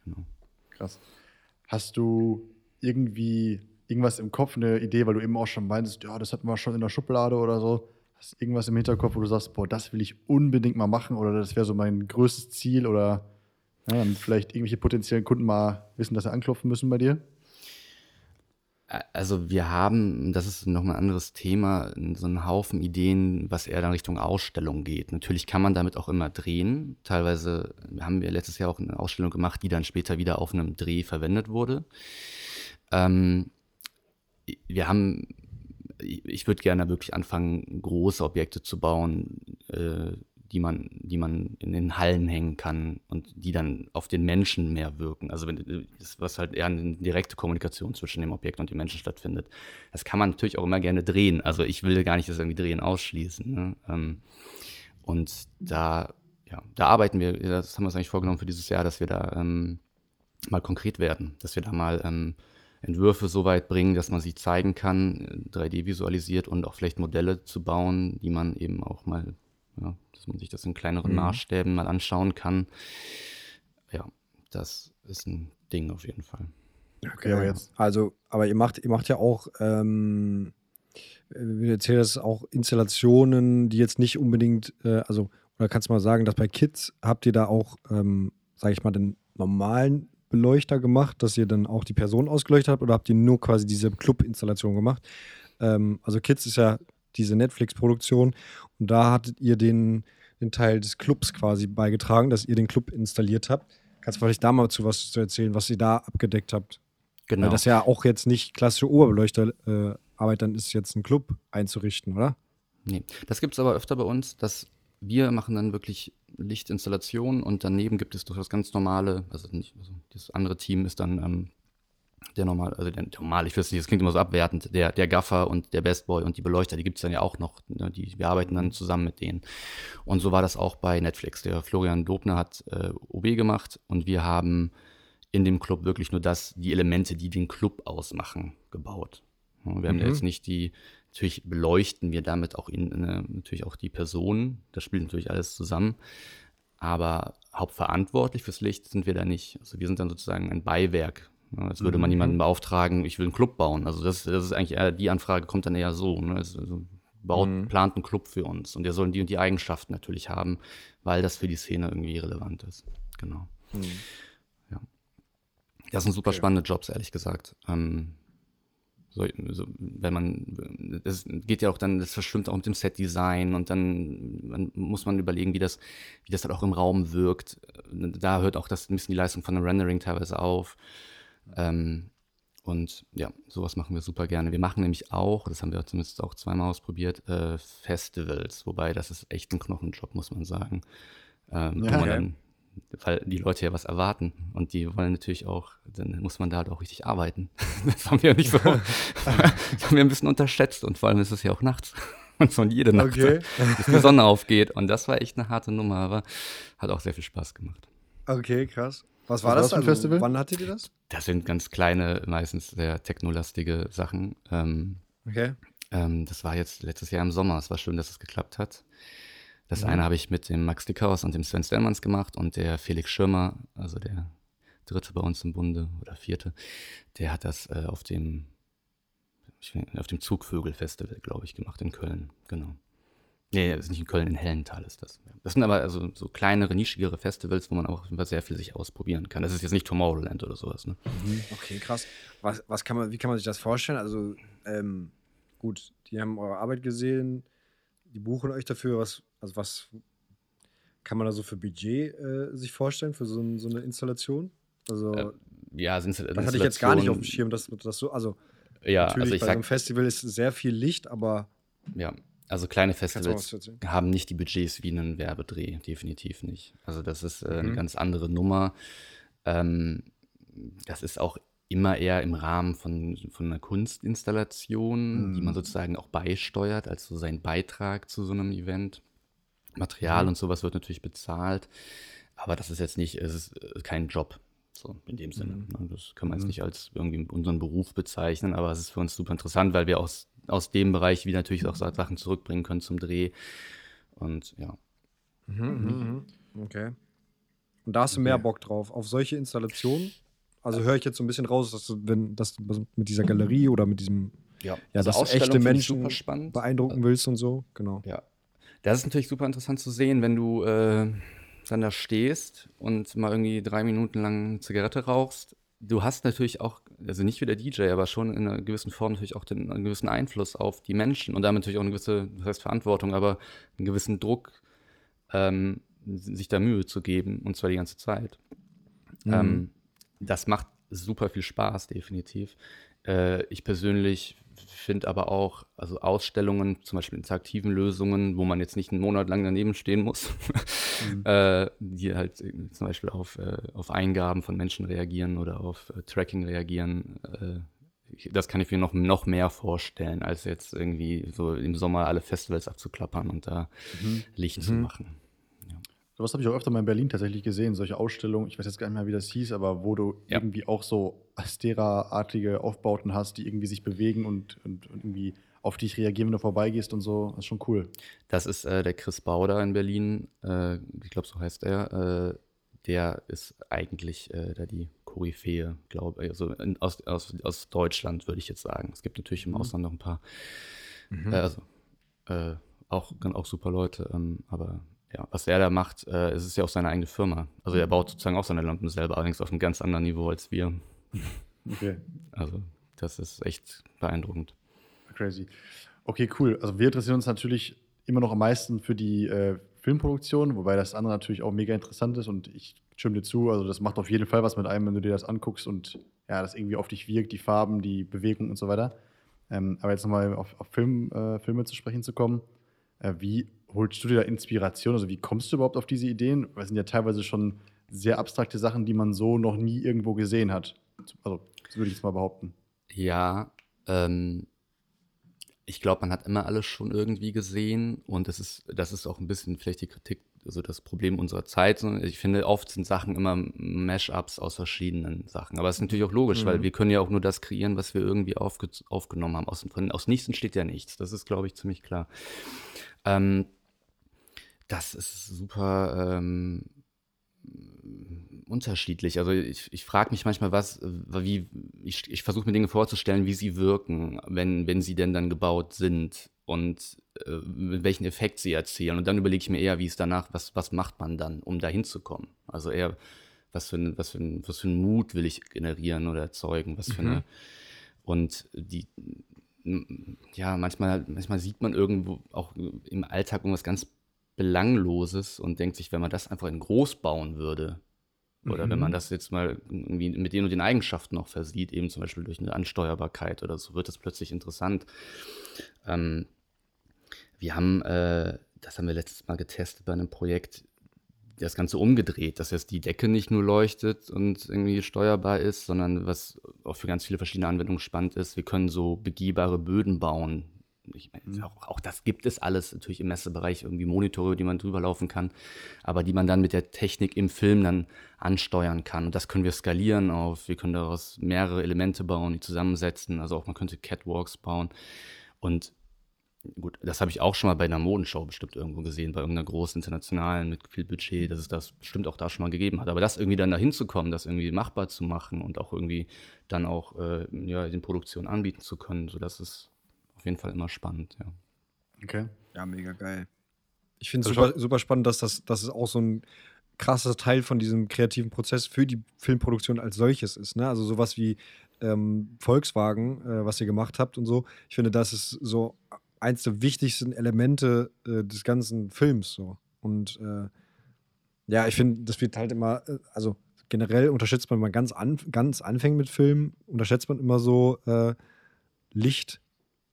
Genau. Krass. Hast du irgendwie irgendwas im Kopf, eine Idee, weil du eben auch schon meintest, ja, das hatten wir schon in der Schublade oder so. Hast du irgendwas im Hinterkopf, wo du sagst, boah, das will ich unbedingt mal machen oder das wäre so mein größtes Ziel oder ja, vielleicht irgendwelche potenziellen Kunden mal wissen, dass sie anklopfen müssen bei dir? Also wir haben, das ist nochmal ein anderes Thema, so einen Haufen Ideen, was eher dann Richtung Ausstellung geht. Natürlich kann man damit auch immer drehen. Teilweise haben wir letztes Jahr auch eine Ausstellung gemacht, die dann später wieder auf einem Dreh verwendet wurde. Ähm, wir haben, ich würde gerne wirklich anfangen, große Objekte zu bauen, äh, die man, die man in den Hallen hängen kann und die dann auf den Menschen mehr wirken. Also wenn was halt eher eine direkte Kommunikation zwischen dem Objekt und dem Menschen stattfindet. Das kann man natürlich auch immer gerne drehen. Also ich will gar nicht das irgendwie drehen ausschließen. Ne? Ähm, und da, ja, da arbeiten wir, das haben wir uns eigentlich vorgenommen für dieses Jahr, dass wir da ähm, mal konkret werden, dass wir da mal ähm, Entwürfe so weit bringen, dass man sie zeigen kann, 3D visualisiert und auch vielleicht Modelle zu bauen, die man eben auch mal, ja, dass man sich das in kleineren mhm. Maßstäben mal anschauen kann. Ja, das ist ein Ding auf jeden Fall. Okay, aber jetzt. Also, aber ihr macht, ihr macht ja auch, ähm, wie du erzählst, auch Installationen, die jetzt nicht unbedingt, äh, also, oder kannst du mal sagen, dass bei Kids habt ihr da auch, ähm, sage ich mal, den normalen Beleuchter gemacht, dass ihr dann auch die Person ausgeleuchtet habt oder habt ihr nur quasi diese Club-Installation gemacht? Ähm, also Kids ist ja diese Netflix-Produktion und da hattet ihr den, den Teil des Clubs quasi beigetragen, dass ihr den Club installiert habt. Kannst du vielleicht da mal zu was zu erzählen, was ihr da abgedeckt habt? Genau. Weil das ja auch jetzt nicht klassische Oberbeleuchterarbeit äh, dann ist, jetzt einen Club einzurichten, oder? Nee, das gibt es aber öfter bei uns, dass wir machen dann wirklich Lichtinstallation und daneben gibt es doch das ganz normale, also nicht, also das andere Team ist dann ähm, der normal, also der normal, ich weiß nicht, das klingt immer so abwertend, der, der Gaffer und der Best Boy und die Beleuchter, die gibt es dann ja auch noch, ne, die, wir arbeiten dann zusammen mit denen. Und so war das auch bei Netflix. Der Florian Dobner hat äh, OB gemacht und wir haben in dem Club wirklich nur das, die Elemente, die den Club ausmachen, gebaut. Wir haben mhm. jetzt nicht die, Natürlich beleuchten wir damit auch in, äh, natürlich auch die Person. Das spielt natürlich alles zusammen. Aber hauptverantwortlich fürs Licht sind wir da nicht. Also wir sind dann sozusagen ein Beiwerk. Ne? Als würde man mhm. jemanden beauftragen, ich will einen Club bauen. Also das, das ist eigentlich eher, die Anfrage kommt dann eher so. Ne? Also baut, mhm. plant einen Club für uns. Und der soll die und die Eigenschaften natürlich haben, weil das für die Szene irgendwie relevant ist. Genau. Mhm. Ja. Das sind super okay. spannende Jobs, ehrlich gesagt. Ähm, so, so, wenn man, das geht ja auch dann, das verschwimmt auch mit dem Set-Design und dann, dann, muss man überlegen, wie das, wie das dann auch im Raum wirkt. Da hört auch das ein bisschen die Leistung von einem Rendering teilweise auf. Ähm, und ja, sowas machen wir super gerne. Wir machen nämlich auch, das haben wir zumindest auch zweimal ausprobiert, äh, Festivals, wobei das ist echt ein Knochenjob, muss man sagen. Ähm, ja, man ja. dann weil die Leute ja was erwarten und die wollen natürlich auch, dann muss man da halt auch richtig arbeiten. Das haben wir nicht so, das haben wir ein bisschen unterschätzt und vor allem ist es ja auch nachts und so jede Nacht, okay. bis die Sonne aufgeht und das war echt eine harte Nummer, aber hat auch sehr viel Spaß gemacht. Okay, krass. Was war Was das für ein Festival? Wann hattet ihr das? Das sind ganz kleine, meistens sehr technolastige Sachen. Ähm, okay. Ähm, das war jetzt letztes Jahr im Sommer. Es war schön, dass es geklappt hat. Das mhm. eine habe ich mit dem Max Dickhaus und dem Sven Stellmanns gemacht und der Felix Schirmer, also der dritte bei uns im Bunde oder vierte, der hat das äh, auf dem auf dem Zugvögel-Festival, glaube ich, gemacht in Köln. Genau. Nee, das ist nicht in Köln, in Hellental ist das. Das sind aber also so kleinere, nischigere Festivals, wo man auch sehr viel sich ausprobieren kann. Das ist jetzt nicht Tomorrowland oder sowas. Ne? Mhm. Okay, krass. Was, was kann man, wie kann man sich das vorstellen? Also, ähm, gut, die haben eure Arbeit gesehen, die buchen euch dafür. Was, also was kann man da so für Budget äh, sich vorstellen für so, so eine Installation? Also äh, ja, sind das hatte ich jetzt gar nicht auf dem Schirm, dass das so, also ja, natürlich also ich bei sag, einem Festival ist sehr viel Licht, aber ja, also kleine Festivals haben nicht die Budgets wie einen Werbedreh, definitiv nicht. Also das ist äh, mhm. eine ganz andere Nummer. Ähm, das ist auch immer eher im Rahmen von, von einer Kunstinstallation, mhm. die man mhm. sozusagen auch beisteuert, als so sein Beitrag zu so einem Event. Material mhm. und sowas wird natürlich bezahlt, aber das ist jetzt nicht, es ist äh, kein Job. So, in dem Sinne. Mhm. Ne? Das kann man jetzt mhm. nicht als irgendwie unseren Beruf bezeichnen, aber es ist für uns super interessant, weil wir aus, aus dem Bereich wieder natürlich auch Sachen zurückbringen können zum Dreh. Und ja. Mhm, mhm, okay. Und da hast du mehr Bock drauf, auf solche Installationen? Also höre ich jetzt so ein bisschen raus, dass du, wenn das mit dieser Galerie oder mit diesem, ja, ja also dass du echte Menschen beeindrucken willst und so, genau. Ja, das ist natürlich super interessant zu sehen, wenn du äh, dann da stehst und mal irgendwie drei Minuten lang Zigarette rauchst. Du hast natürlich auch, also nicht wie der DJ, aber schon in einer gewissen Form natürlich auch den, einen gewissen Einfluss auf die Menschen und damit natürlich auch eine gewisse, das heißt Verantwortung, aber einen gewissen Druck, ähm, sich da Mühe zu geben und zwar die ganze Zeit. Mhm. Ähm, das macht super viel Spaß, definitiv. Äh, ich persönlich finde aber auch, also Ausstellungen, zum Beispiel interaktiven Lösungen, wo man jetzt nicht einen Monat lang daneben stehen muss, mhm. äh, die halt zum Beispiel auf, äh, auf Eingaben von Menschen reagieren oder auf äh, Tracking reagieren. Äh, das kann ich mir noch, noch mehr vorstellen, als jetzt irgendwie so im Sommer alle Festivals abzuklappern und da mhm. Licht mhm. zu machen. Sowas habe ich auch öfter mal in Berlin tatsächlich gesehen, solche Ausstellungen, ich weiß jetzt gar nicht mehr, wie das hieß, aber wo du ja. irgendwie auch so Astera-artige Aufbauten hast, die irgendwie sich bewegen und, und, und, irgendwie auf dich reagieren, wenn du vorbeigehst und so. Das ist schon cool. Das ist äh, der Chris Bauder in Berlin, äh, ich glaube, so heißt er. Äh, der ist eigentlich äh, da die Koryphäe, glaube ich, also in, aus, aus, aus Deutschland, würde ich jetzt sagen. Es gibt natürlich im mhm. Ausland noch ein paar, mhm. Äh, also äh, auch, auch super Leute, ähm, aber ja, was er da macht, äh, es ist ja auch seine eigene Firma. Also er baut sozusagen auch seine Lampen selber, allerdings auf einem ganz anderen Niveau als wir. Okay. Also das ist echt beeindruckend. Crazy. Okay, cool. Also wir interessieren uns natürlich immer noch am meisten für die äh, Filmproduktion, wobei das andere natürlich auch mega interessant ist und ich stimme dir zu. Also das macht auf jeden Fall was mit einem, wenn du dir das anguckst und ja, das irgendwie auf dich wirkt, die Farben, die Bewegung und so weiter. Ähm, aber jetzt nochmal auf, auf Film, äh, Filme zu sprechen zu kommen. Äh, wie holst du dir da Inspiration? Also wie kommst du überhaupt auf diese Ideen? Weil es sind ja teilweise schon sehr abstrakte Sachen, die man so noch nie irgendwo gesehen hat. Also, das würde ich jetzt mal behaupten. Ja, ähm, ich glaube, man hat immer alles schon irgendwie gesehen und das ist, das ist auch ein bisschen vielleicht die Kritik, also das Problem unserer Zeit. Ich finde, oft sind Sachen immer Mashups aus verschiedenen Sachen. Aber es ist natürlich auch logisch, mhm. weil wir können ja auch nur das kreieren, was wir irgendwie aufge aufgenommen haben. Aus, aus nichts entsteht ja nichts. Das ist, glaube ich, ziemlich klar. Ähm, das ist super ähm, unterschiedlich. Also ich, ich frage mich manchmal, was, wie, ich, ich versuche mir Dinge vorzustellen, wie sie wirken, wenn, wenn sie denn dann gebaut sind und äh, welchen Effekt sie erzielen. Und dann überlege ich mir eher, wie es danach, was, was macht man dann, um da hinzukommen. Also eher, was für, ein, was, für ein, was für einen Mut will ich generieren oder erzeugen, was für mhm. eine. Und die, ja, manchmal, manchmal sieht man irgendwo auch im Alltag irgendwas ganz Belangloses und denkt sich, wenn man das einfach in groß bauen würde, oder mhm. wenn man mhm. das jetzt mal irgendwie mit den und den Eigenschaften noch versieht, eben zum Beispiel durch eine Ansteuerbarkeit oder so, wird es plötzlich interessant. Ähm, wir haben, äh, das haben wir letztes Mal getestet bei einem Projekt, das Ganze umgedreht, dass jetzt die Decke nicht nur leuchtet und irgendwie steuerbar ist, sondern was auch für ganz viele verschiedene Anwendungen spannend ist, wir können so begehbare Böden bauen, ich meine, mhm. auch, auch, das gibt es alles natürlich im Messebereich, irgendwie Monitore, die man drüber laufen kann, aber die man dann mit der Technik im Film dann ansteuern kann. Und das können wir skalieren auf, wir können daraus mehrere Elemente bauen, die zusammensetzen, also auch man könnte Catwalks bauen. Und gut, das habe ich auch schon mal bei einer Modenshow bestimmt irgendwo gesehen, bei irgendeiner großen internationalen mit viel Budget, dass es das bestimmt auch da schon mal gegeben hat. Aber das irgendwie dann dahin zu kommen, das irgendwie machbar zu machen und auch irgendwie dann auch äh, ja, den Produktionen anbieten zu können, sodass es auf jeden Fall immer spannend, ja. Okay. Ja, mega geil. Ich finde es also super, super spannend, dass das, dass es auch so ein krasser Teil von diesem kreativen Prozess für die Filmproduktion als solches ist. Ne? Also sowas wie ähm, Volkswagen, äh, was ihr gemacht habt und so. Ich finde, das ist so eins der wichtigsten Elemente äh, des ganzen Films. So. Und äh, ja, ich finde, das wird halt immer, äh, also generell unterschätzt man, wenn man ganz, an, ganz anfängt mit Filmen, unterschätzt man immer so äh, Licht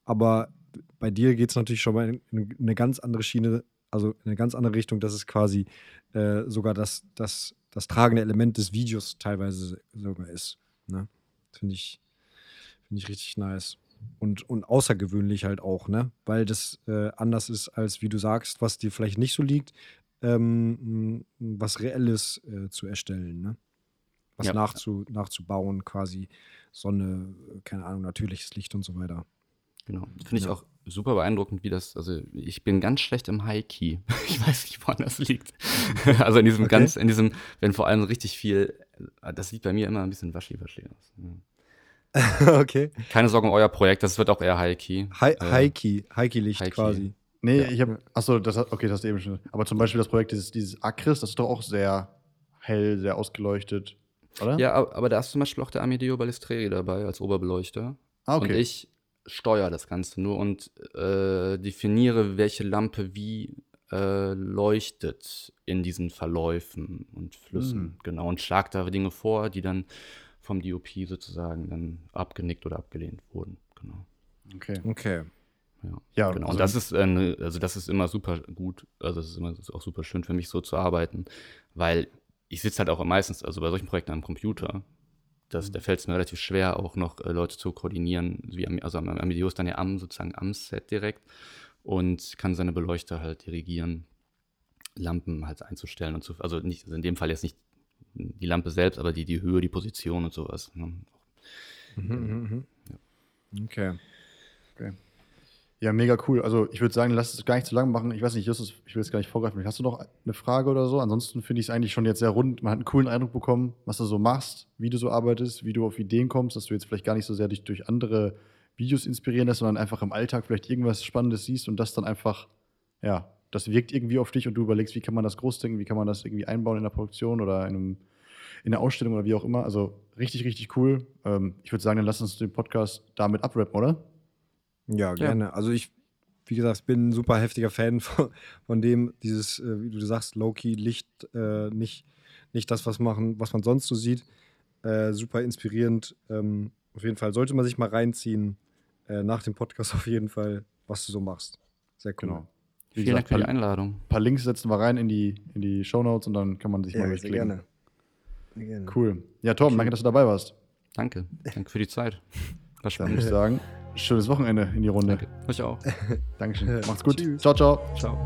aber bei dir geht es natürlich schon mal in eine ganz andere Schiene, also in eine ganz andere Richtung, dass es quasi äh, sogar das, das, das tragende Element des Videos teilweise sogar ist. Ne? Finde ich, find ich richtig nice. Und, und außergewöhnlich halt auch, ne? Weil das äh, anders ist, als wie du sagst, was dir vielleicht nicht so liegt, ähm, was Reelles äh, zu erstellen, ne? Was ja. nachzu, nachzubauen, quasi Sonne, keine Ahnung, natürliches Licht und so weiter. Genau. Finde ich ja. auch super beeindruckend, wie das, also ich bin ganz schlecht im High Key. Ich weiß nicht, woran das liegt. also in diesem okay. ganz, in diesem, wenn vor allem richtig viel, das sieht bei mir immer ein bisschen waschi-waschi aus. Ja. okay. Keine Sorge um euer Projekt, das wird auch eher High Key. Hi äh, High Key, High Key Licht High quasi. Nee, ja. ich habe, achso, das, okay, das hast du eben schon. Aber zum Beispiel das Projekt, dieses, dieses Acris, das ist doch auch sehr hell, sehr ausgeleuchtet, oder? Ja, aber da ist zum Beispiel auch der Amedeo Balistreri dabei als Oberbeleuchter. Ah, okay. Und ich steuere das Ganze nur und äh, definiere, welche Lampe wie äh, leuchtet in diesen Verläufen und Flüssen. Mhm. Genau, und schlag da Dinge vor, die dann vom DOP sozusagen dann abgenickt oder abgelehnt wurden. Genau. Okay. Okay. Ja, Ja, genau. also- und das ist, äh, also das ist immer super gut. Also es ist immer ist auch super schön für mich so zu arbeiten, weil ich sitze halt auch meistens, also bei solchen Projekten am Computer. Das, da fällt es mir relativ schwer, auch noch äh, Leute zu koordinieren. Wie, am- also ist dann ja am, sozusagen am Set direkt und kann seine Beleuchter halt dirigieren, Lampen halt einzustellen und so. Also nicht, also in dem Fall jetzt nicht die Lampe selbst, aber die, die Höhe, die Position und sowas. Ne? Mhm, mhm, mhm. Okay. Ja, mega cool. Also ich würde sagen, lass es gar nicht zu lang machen. Ich weiß nicht, Justus, ich will jetzt gar nicht vorgreifen. Hast du noch eine Frage oder so? Ansonsten finde ich es eigentlich schon jetzt sehr rund. Man hat einen coolen Eindruck bekommen, was du so machst, wie du so arbeitest, wie du auf Ideen kommst, dass du jetzt vielleicht gar nicht so sehr dich durch andere Videos inspirieren lässt, sondern einfach im Alltag vielleicht irgendwas Spannendes siehst und das dann einfach, ja, das wirkt irgendwie auf dich und du überlegst, wie kann man das groß denken, wie kann man das irgendwie einbauen in der Produktion oder in, einem, in der Ausstellung oder wie auch immer. Also richtig, richtig cool. Ähm, ich würde sagen, dann lass uns den Podcast damit abrappen, oder? Ja, gerne. Also ich, wie gesagt, bin ein super heftiger Fan von, von dem, dieses, äh, wie du sagst, Low-Key, Licht, äh, nicht, nicht das, was, machen, was man sonst so sieht. Äh, super inspirierend. Ähm, auf jeden Fall sollte man sich mal reinziehen, äh, nach dem Podcast auf jeden Fall, was du so machst. Sehr cool. Genau. Wie Vielen Dank für die Einladung. paar Links setzen wir rein in die, in die Shownotes und dann kann man sich mal Ja, sehr durchklicken. gerne. Sehr gerne. Cool. Ja, Tom, danke, dass du dabei warst. Danke. Danke für die Zeit. Dann spannend. würde ich sagen, schönes Wochenende in die Runde. Danke. Euch auch. Dankeschön. Macht's gut. Tschüss. Ciao, ciao. Ciao.